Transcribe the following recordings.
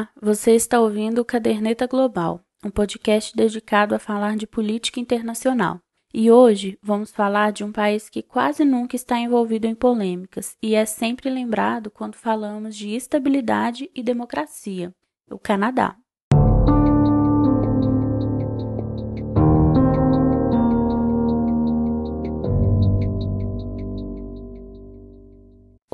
Olá, você está ouvindo o Caderneta Global, um podcast dedicado a falar de política internacional. E hoje vamos falar de um país que quase nunca está envolvido em polêmicas e é sempre lembrado quando falamos de estabilidade e democracia: o Canadá.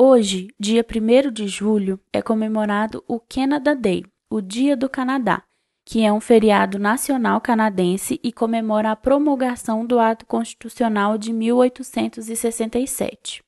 Hoje, dia 1 de julho, é comemorado o Canada Day, o Dia do Canadá, que é um feriado nacional canadense e comemora a promulgação do Ato Constitucional de 1867.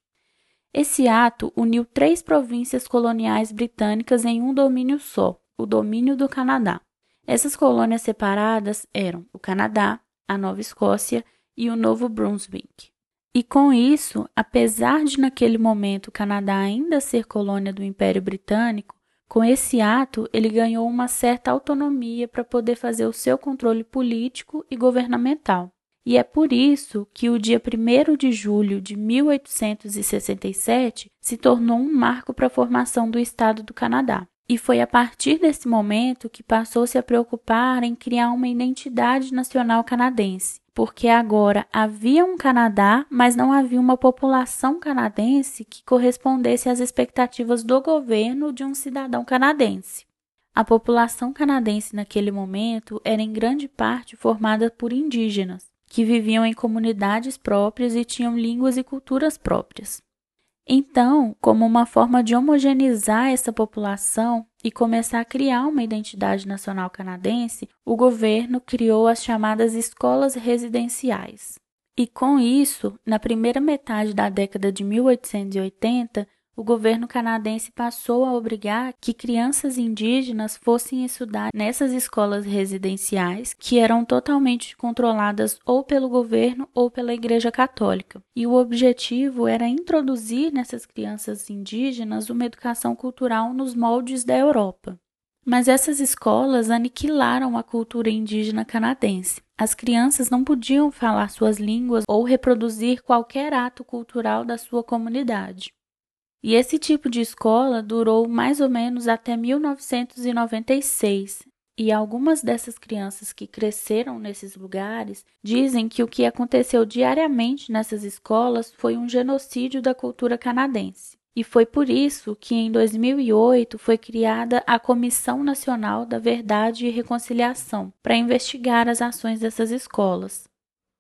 Esse ato uniu três províncias coloniais britânicas em um domínio só, o domínio do Canadá. Essas colônias separadas eram o Canadá, a Nova Escócia e o Novo Brunswick. E com isso, apesar de naquele momento o Canadá ainda ser colônia do Império Britânico, com esse ato ele ganhou uma certa autonomia para poder fazer o seu controle político e governamental. E é por isso que o dia 1 de julho de 1867 se tornou um marco para a formação do Estado do Canadá. E foi a partir desse momento que passou-se a preocupar em criar uma identidade nacional canadense, porque agora havia um Canadá, mas não havia uma população canadense que correspondesse às expectativas do governo de um cidadão canadense. A população canadense naquele momento era em grande parte formada por indígenas, que viviam em comunidades próprias e tinham línguas e culturas próprias. Então, como uma forma de homogeneizar essa população e começar a criar uma identidade nacional canadense, o governo criou as chamadas escolas residenciais. E com isso, na primeira metade da década de 1880, o governo canadense passou a obrigar que crianças indígenas fossem estudar nessas escolas residenciais, que eram totalmente controladas ou pelo governo ou pela Igreja Católica. E o objetivo era introduzir nessas crianças indígenas uma educação cultural nos moldes da Europa. Mas essas escolas aniquilaram a cultura indígena canadense. As crianças não podiam falar suas línguas ou reproduzir qualquer ato cultural da sua comunidade. E esse tipo de escola durou mais ou menos até 1996. E algumas dessas crianças que cresceram nesses lugares dizem que o que aconteceu diariamente nessas escolas foi um genocídio da cultura canadense. E foi por isso que em 2008 foi criada a Comissão Nacional da Verdade e Reconciliação para investigar as ações dessas escolas.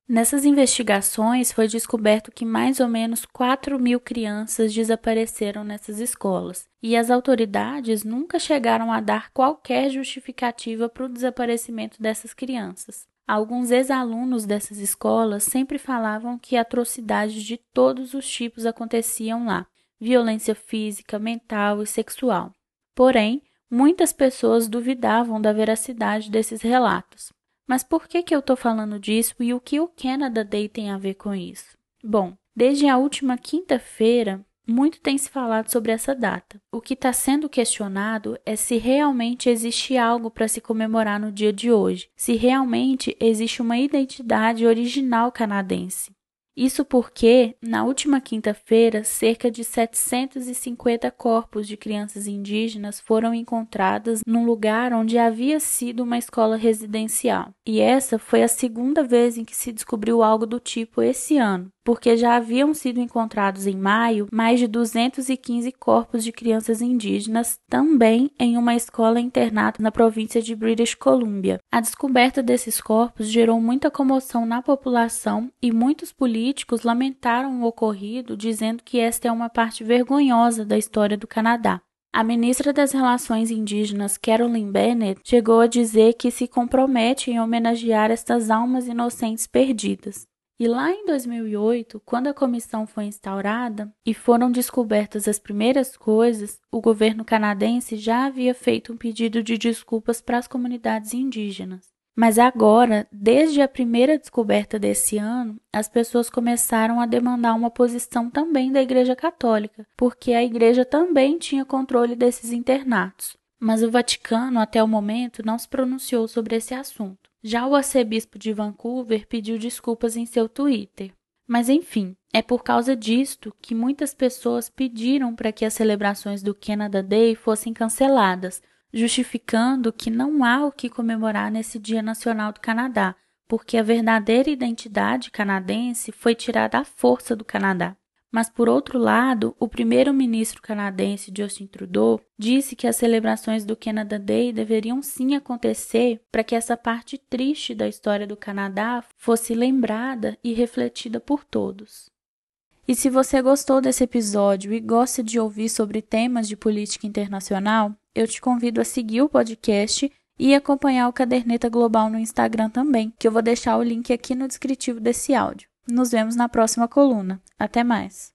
Nessas investigações foi descoberto que mais ou menos 4 mil crianças desapareceram nessas escolas, e as autoridades nunca chegaram a dar qualquer justificativa para o desaparecimento dessas crianças. Alguns ex-alunos dessas escolas sempre falavam que atrocidades de todos os tipos aconteciam lá violência física, mental e sexual. Porém, muitas pessoas duvidavam da veracidade desses relatos. Mas por que, que eu estou falando disso e o que o Canada Day tem a ver com isso? Bom, desde a última quinta-feira, muito tem se falado sobre essa data. O que está sendo questionado é se realmente existe algo para se comemorar no dia de hoje, se realmente existe uma identidade original canadense. Isso porque, na última quinta-feira, cerca de 750 corpos de crianças indígenas foram encontrados num lugar onde havia sido uma escola residencial. E essa foi a segunda vez em que se descobriu algo do tipo esse ano porque já haviam sido encontrados em maio mais de 215 corpos de crianças indígenas, também em uma escola internato na província de British Columbia. A descoberta desses corpos gerou muita comoção na população e muitos políticos lamentaram o ocorrido, dizendo que esta é uma parte vergonhosa da história do Canadá. A ministra das Relações Indígenas, Carolyn Bennett, chegou a dizer que se compromete em homenagear estas almas inocentes perdidas. E lá em 2008, quando a comissão foi instaurada e foram descobertas as primeiras coisas, o governo canadense já havia feito um pedido de desculpas para as comunidades indígenas. Mas agora, desde a primeira descoberta desse ano, as pessoas começaram a demandar uma posição também da Igreja Católica, porque a Igreja também tinha controle desses internatos. Mas o Vaticano, até o momento, não se pronunciou sobre esse assunto. Já o arcebispo de Vancouver pediu desculpas em seu Twitter. Mas enfim, é por causa disto que muitas pessoas pediram para que as celebrações do Canada Day fossem canceladas, justificando que não há o que comemorar nesse Dia Nacional do Canadá, porque a verdadeira identidade canadense foi tirada à força do Canadá. Mas, por outro lado, o primeiro-ministro canadense Justin Trudeau disse que as celebrações do Canada Day deveriam sim acontecer para que essa parte triste da história do Canadá fosse lembrada e refletida por todos. E se você gostou desse episódio e gosta de ouvir sobre temas de política internacional, eu te convido a seguir o podcast e acompanhar o Caderneta Global no Instagram também, que eu vou deixar o link aqui no descritivo desse áudio. Nos vemos na próxima coluna. Até mais!